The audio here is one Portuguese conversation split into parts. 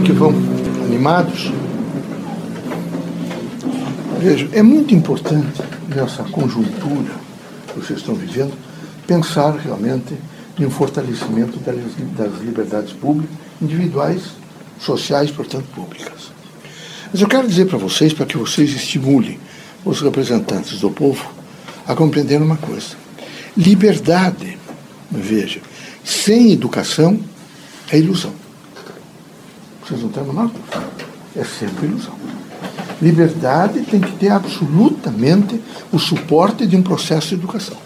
é que vão animados? Veja, é muito importante nessa conjuntura que vocês estão vivendo pensar realmente em um fortalecimento das liberdades públicas, individuais, sociais, portanto, públicas. Mas eu quero dizer para vocês, para que vocês estimulem os representantes do povo a compreender uma coisa. Liberdade, veja, sem educação é ilusão. Vocês não têm a menor É sempre ilusão. Liberdade tem que ter absolutamente o suporte de um processo de educação.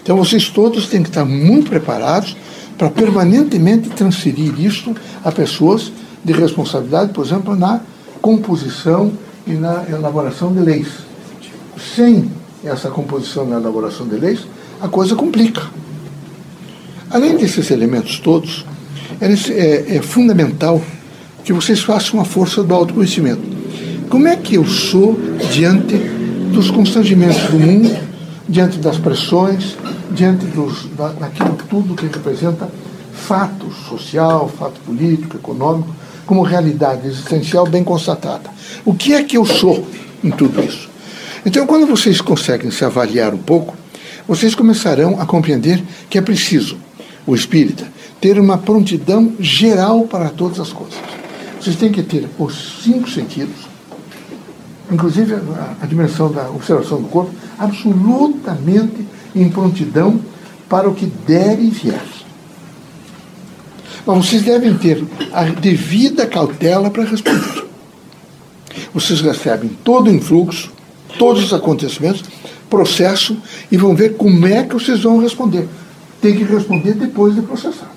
Então vocês todos têm que estar muito preparados para permanentemente transferir isso a pessoas de responsabilidade, por exemplo, na composição e na elaboração de leis. Sem essa composição e elaboração de leis, a coisa complica. Além desses elementos todos, é, é, fundamental que vocês façam a força do autoconhecimento. Como é que eu sou diante dos constrangimentos do mundo, diante das pressões, diante dos, da, daquilo tudo que representa fato social, fato político, econômico, como realidade existencial bem constatada. O que é que eu sou em tudo isso? Então, quando vocês conseguem se avaliar um pouco, vocês começarão a compreender que é preciso, o espírita, ter uma prontidão geral para todas as coisas. Vocês têm que ter os cinco sentidos, inclusive a, a dimensão da observação do corpo, absolutamente em prontidão para o que der e vier. Mas vocês devem ter a devida cautela para responder. Vocês recebem todo o influxo, todos os acontecimentos, processo e vão ver como é que vocês vão responder. Tem que responder depois de processado.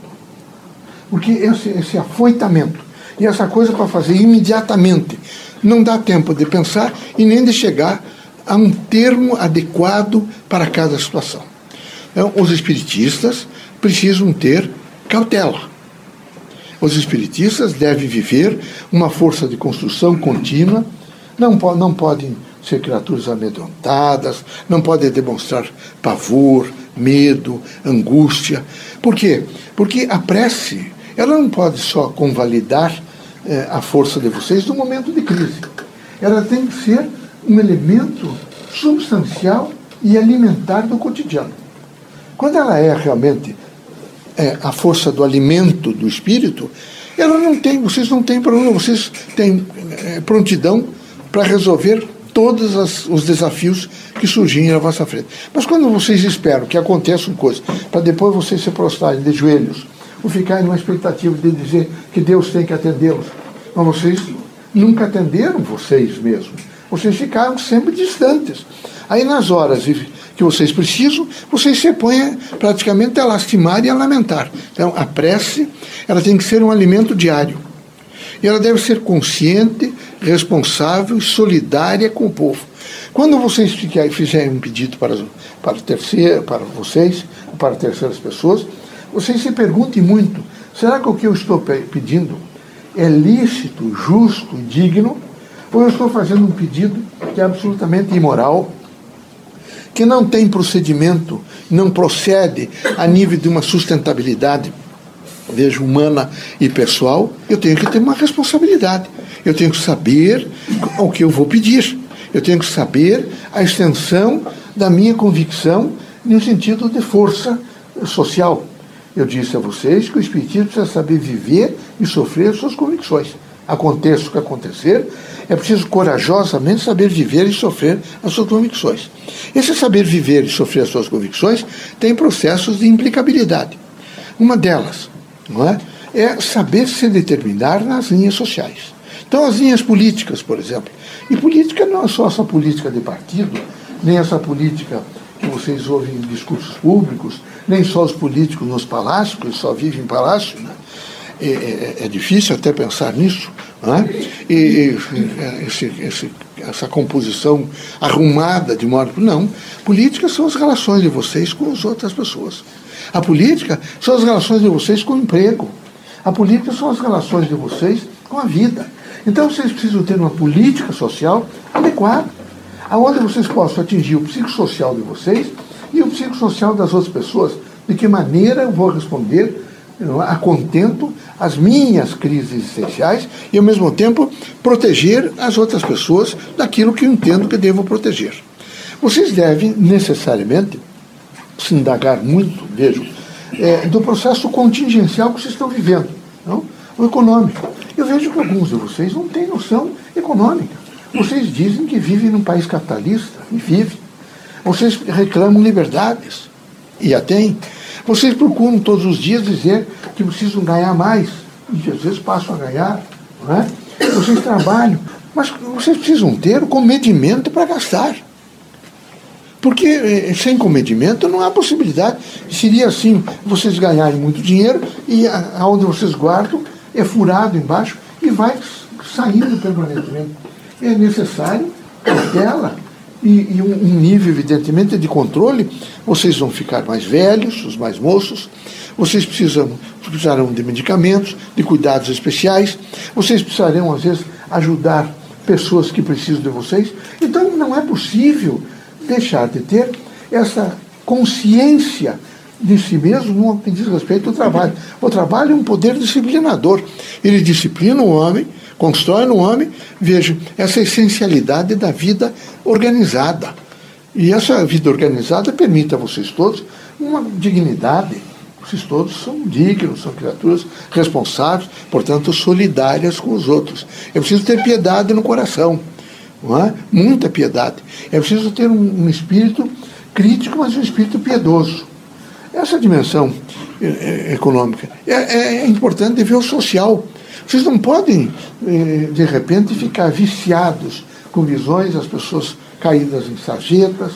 Porque esse, esse afoitamento e essa coisa para fazer imediatamente não dá tempo de pensar e nem de chegar a um termo adequado para cada situação. Então, os espiritistas precisam ter cautela. Os espiritistas devem viver uma força de construção contínua, não, não podem ser criaturas amedrontadas, não podem demonstrar pavor, medo, angústia. Por quê? Porque a prece, ela não pode só convalidar eh, a força de vocês no momento de crise. Ela tem que ser um elemento substancial e alimentar do cotidiano. Quando ela é realmente é, a força do alimento do espírito, ela não tem, vocês não têm problema, vocês têm é, prontidão para resolver todos as, os desafios que surgirem à vossa frente. Mas quando vocês esperam que aconteça uma coisa, para depois vocês se prostrarem de joelhos, ou ficarem numa expectativa de dizer que Deus tem que atendê-los, mas vocês nunca atenderam vocês mesmos. Vocês ficaram sempre distantes. Aí nas horas que vocês precisam, vocês se põem praticamente a lastimar e a lamentar. Então a prece, ela tem que ser um alimento diário. E ela deve ser consciente, responsável solidária com o povo. Quando vocês fizerem um pedido para, para, terceiro, para vocês, para terceiras pessoas, vocês se perguntem muito: será que o que eu estou pedindo é lícito, justo digno? Ou eu estou fazendo um pedido que é absolutamente imoral, que não tem procedimento, não procede a nível de uma sustentabilidade, vejo, humana e pessoal, eu tenho que ter uma responsabilidade. Eu tenho que saber o que eu vou pedir. Eu tenho que saber a extensão da minha convicção no sentido de força social. Eu disse a vocês que o Espiritismo precisa saber viver e sofrer suas convicções aconteça o que acontecer, é preciso corajosamente saber viver e sofrer as suas convicções. Esse saber viver e sofrer as suas convicções tem processos de implicabilidade. Uma delas não é, é saber se determinar nas linhas sociais. Então, as linhas políticas, por exemplo. E política não é só essa política de partido, nem essa política que vocês ouvem em discursos públicos, nem só os políticos nos palácios, que só vivem em palácio, né? é, é, é, difícil até pensar nisso, né? e, e esse, esse, essa composição arrumada de modo. Não. Política são as relações de vocês com as outras pessoas. A política são as relações de vocês com o emprego. A política são as relações de vocês com a vida. Então vocês precisam ter uma política social adequada, aonde vocês possam atingir o psicossocial de vocês e o psicossocial das outras pessoas. De que maneira eu vou responder a contento as minhas crises existenciais e, ao mesmo tempo, proteger as outras pessoas daquilo que eu entendo que devo proteger. Vocês devem, necessariamente, se indagar muito, vejo, é, do processo contingencial que vocês estão vivendo, não? o econômico. Eu vejo que alguns de vocês não têm noção econômica. Vocês dizem que vivem num país capitalista, e vivem. Vocês reclamam liberdades, e a têm. Vocês procuram todos os dias dizer que precisam ganhar mais, e às vezes passam a ganhar. Não é? Vocês trabalham, mas vocês precisam ter o comedimento para gastar. Porque eh, sem comedimento não há possibilidade. Seria assim, vocês ganharem muito dinheiro e aonde vocês guardam é furado embaixo e vai saindo permanentemente. É necessário cautela e, e um, um, nível, evidentemente, de controle. Vocês vão ficar mais velhos, os mais moços, vocês precisam, precisarão de medicamentos, de cuidados especiais, vocês precisarão, às vezes, ajudar pessoas que precisam de vocês. Então, não é possível deixar de ter essa consciência de si mesmo no que diz respeito ao trabalho. O trabalho é um poder disciplinador. Ele disciplina o homem, constrói no homem, veja, essa essencialidade da vida organizada. E essa vida organizada permite a vocês todos uma dignidade. Vocês todos são dignos, são criaturas responsáveis, portanto, solidárias com os outros. É preciso ter piedade no coração, é? muita piedade. É preciso ter um, um espírito crítico, mas um espírito piedoso. Essa dimensão é, econômica é, é, importante ver o social. Vocês não podem, eh, de repente, ficar viciados com visões das pessoas caídas em sarjetas,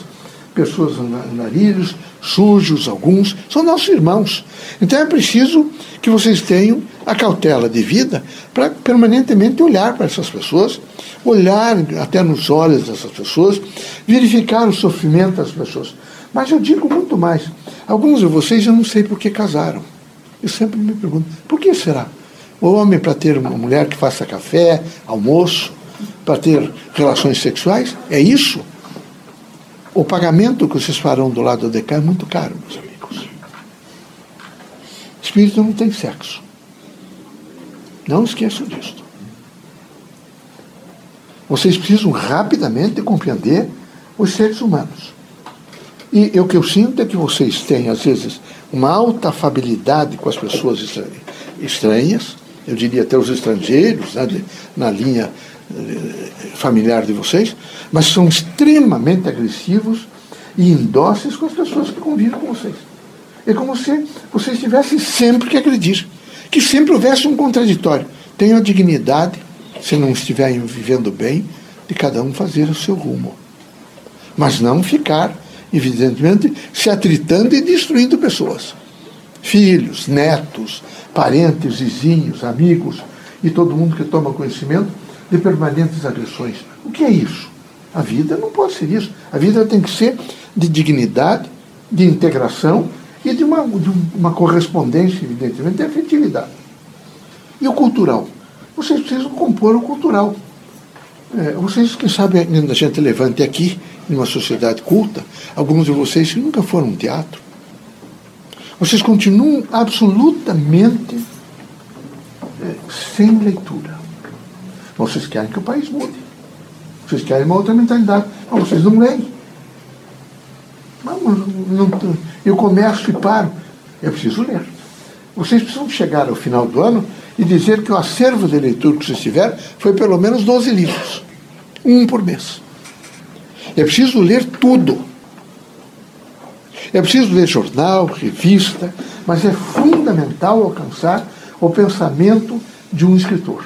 pessoas narilhos, sujos alguns, são nossos irmãos. Então é preciso que vocês tenham a cautela de vida para permanentemente olhar para essas pessoas, olhar até nos olhos dessas pessoas, verificar o sofrimento das pessoas. Mas eu digo muito mais. Alguns de vocês eu não sei por que casaram. Eu sempre me pergunto, por que será? O homem para ter uma mulher que faça café, almoço, para ter relações sexuais, é isso? O pagamento que vocês farão do lado de cá é muito caro, meus amigos. Espírito não tem sexo. Não esqueçam disso. Vocês precisam rapidamente compreender os seres humanos. E o que eu sinto é que vocês têm, às vezes, uma alta afabilidade com as pessoas estranhas, eu diria até os estrangeiros, né, de, na linha eh, familiar de vocês, mas são extremamente agressivos e indóceis com as pessoas que convivem com vocês. É como se vocês tivessem sempre que agredir, que sempre houvesse um contraditório. Tenham a dignidade, se não estiverem vivendo bem, de cada um fazer o seu rumo. Mas não ficar evidentemente, se atritando e destruindo pessoas. Filhos, netos, parentes, vizinhos, amigos e todo mundo que toma conhecimento de permanentes agressões. O que é isso? A vida não pode ser isso. A vida tem que ser de dignidade, de integração e de uma, de uma correspondência, evidentemente, de afetividade. E o cultural? Vocês precisam compor o cultural. É, vocês, quem sabe, a gente levante aqui, numa sociedade culta, alguns de vocês que nunca foram um teatro, vocês continuam absolutamente é, sem leitura. Vocês querem que o país mude. Vocês querem uma outra mentalidade. Mas vocês não leem. Não, não, eu começo e paro. É preciso ler. Vocês precisam chegar ao final do ano e dizer que o acervo de leitura que vocês tiveram foi pelo menos 12 livros. Um por mês. É preciso ler tudo. É preciso ler jornal, revista, mas é fundamental alcançar o pensamento de um escritor.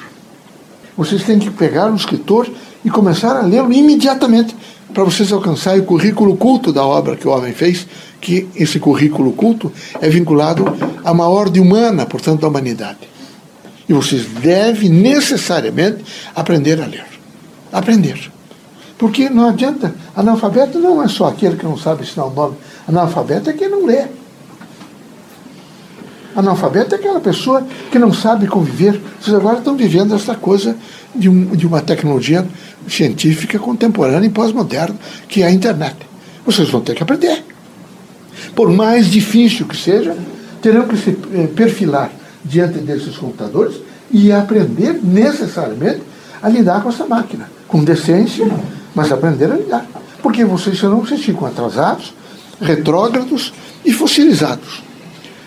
Vocês têm que pegar um escritor e começar a lê-lo imediatamente para vocês alcançarem o currículo culto da obra que o homem fez, que esse currículo culto é vinculado a uma ordem humana, portanto, da humanidade. E vocês devem necessariamente aprender a ler. Aprender. Porque não adianta. Analfabeto não é só aquele que não sabe ensinar o nome. Analfabeto é quem não lê. Analfabeto é aquela pessoa que não sabe conviver. Vocês agora estão vivendo essa coisa de, um, de uma tecnologia científica contemporânea e pós-moderna, que é a internet. Vocês vão ter que aprender. Por mais difícil que seja, terão que se eh, perfilar diante desses computadores e aprender necessariamente a lidar com essa máquina, com decência, mas aprender a lidar. Porque vocês, senão, vocês ficam atrasados, retrógrados e fossilizados.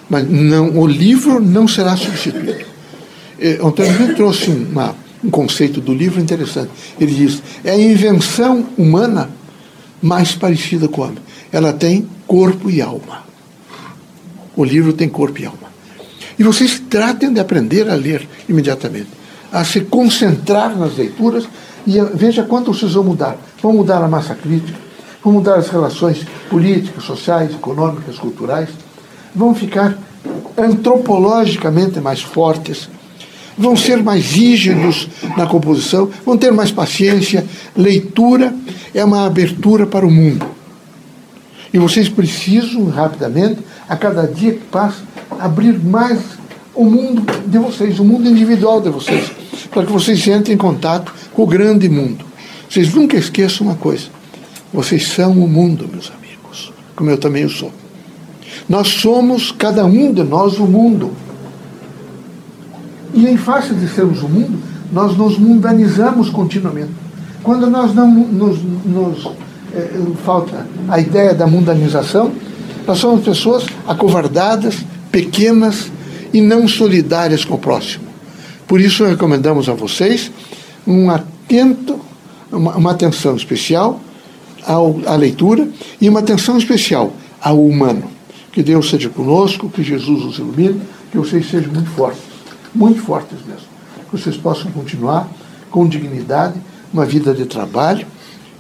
Mas não, o livro não será substituído. Eh, Antônio trouxe uma, um conceito do livro interessante. Ele diz: é a invenção humana mais parecida com o homem. Ela tem corpo e alma. O livro tem corpo e alma. E vocês tratem de aprender a ler imediatamente, a se concentrar nas leituras e veja quanto vocês vão mudar. Vão mudar a massa crítica, vão mudar as relações políticas, sociais, econômicas, culturais, vão ficar antropologicamente mais fortes, vão ser mais rígidos na composição, vão ter mais paciência. Leitura é uma abertura para o mundo. E vocês precisam rapidamente, a cada dia que passa, abrir mais o mundo de vocês, o mundo individual de vocês, para que vocês entrem em contato com o grande mundo. Vocês nunca esqueçam uma coisa: vocês são o mundo, meus amigos, como eu também sou. Nós somos, cada um de nós, o mundo. E em face de sermos o mundo, nós nos mundanizamos continuamente. Quando nós não nos, nos é, falta a ideia da mundanização, nós somos pessoas acovardadas, pequenas e não solidárias com o próximo. Por isso recomendamos a vocês um atento, uma, uma atenção especial ao, à leitura e uma atenção especial ao humano. Que Deus seja conosco, que Jesus os ilumine, que vocês sejam muito fortes, muito fortes mesmo. Que vocês possam continuar com dignidade uma vida de trabalho,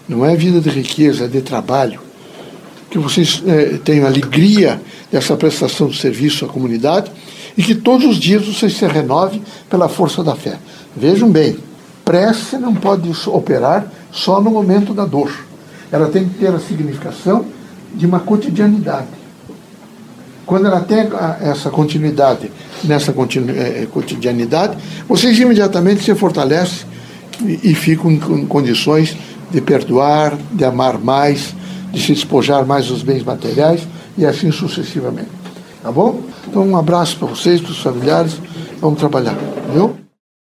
não é vida de riqueza, é de trabalho. Que vocês eh, tenham alegria dessa prestação de serviço à comunidade e que todos os dias vocês se renovem pela força da fé. Vejam bem, prece não pode operar só no momento da dor. Ela tem que ter a significação de uma cotidianidade. Quando ela tem essa continuidade nessa eh, cotidianidade, vocês imediatamente se fortalecem e, ficam em condições de perdoar, de amar mais, de se despojar mais dos bens materiais e assim sucessivamente. Tá bom? Então, um abraço para vocês, para os familiares. Vamos trabalhar, viu?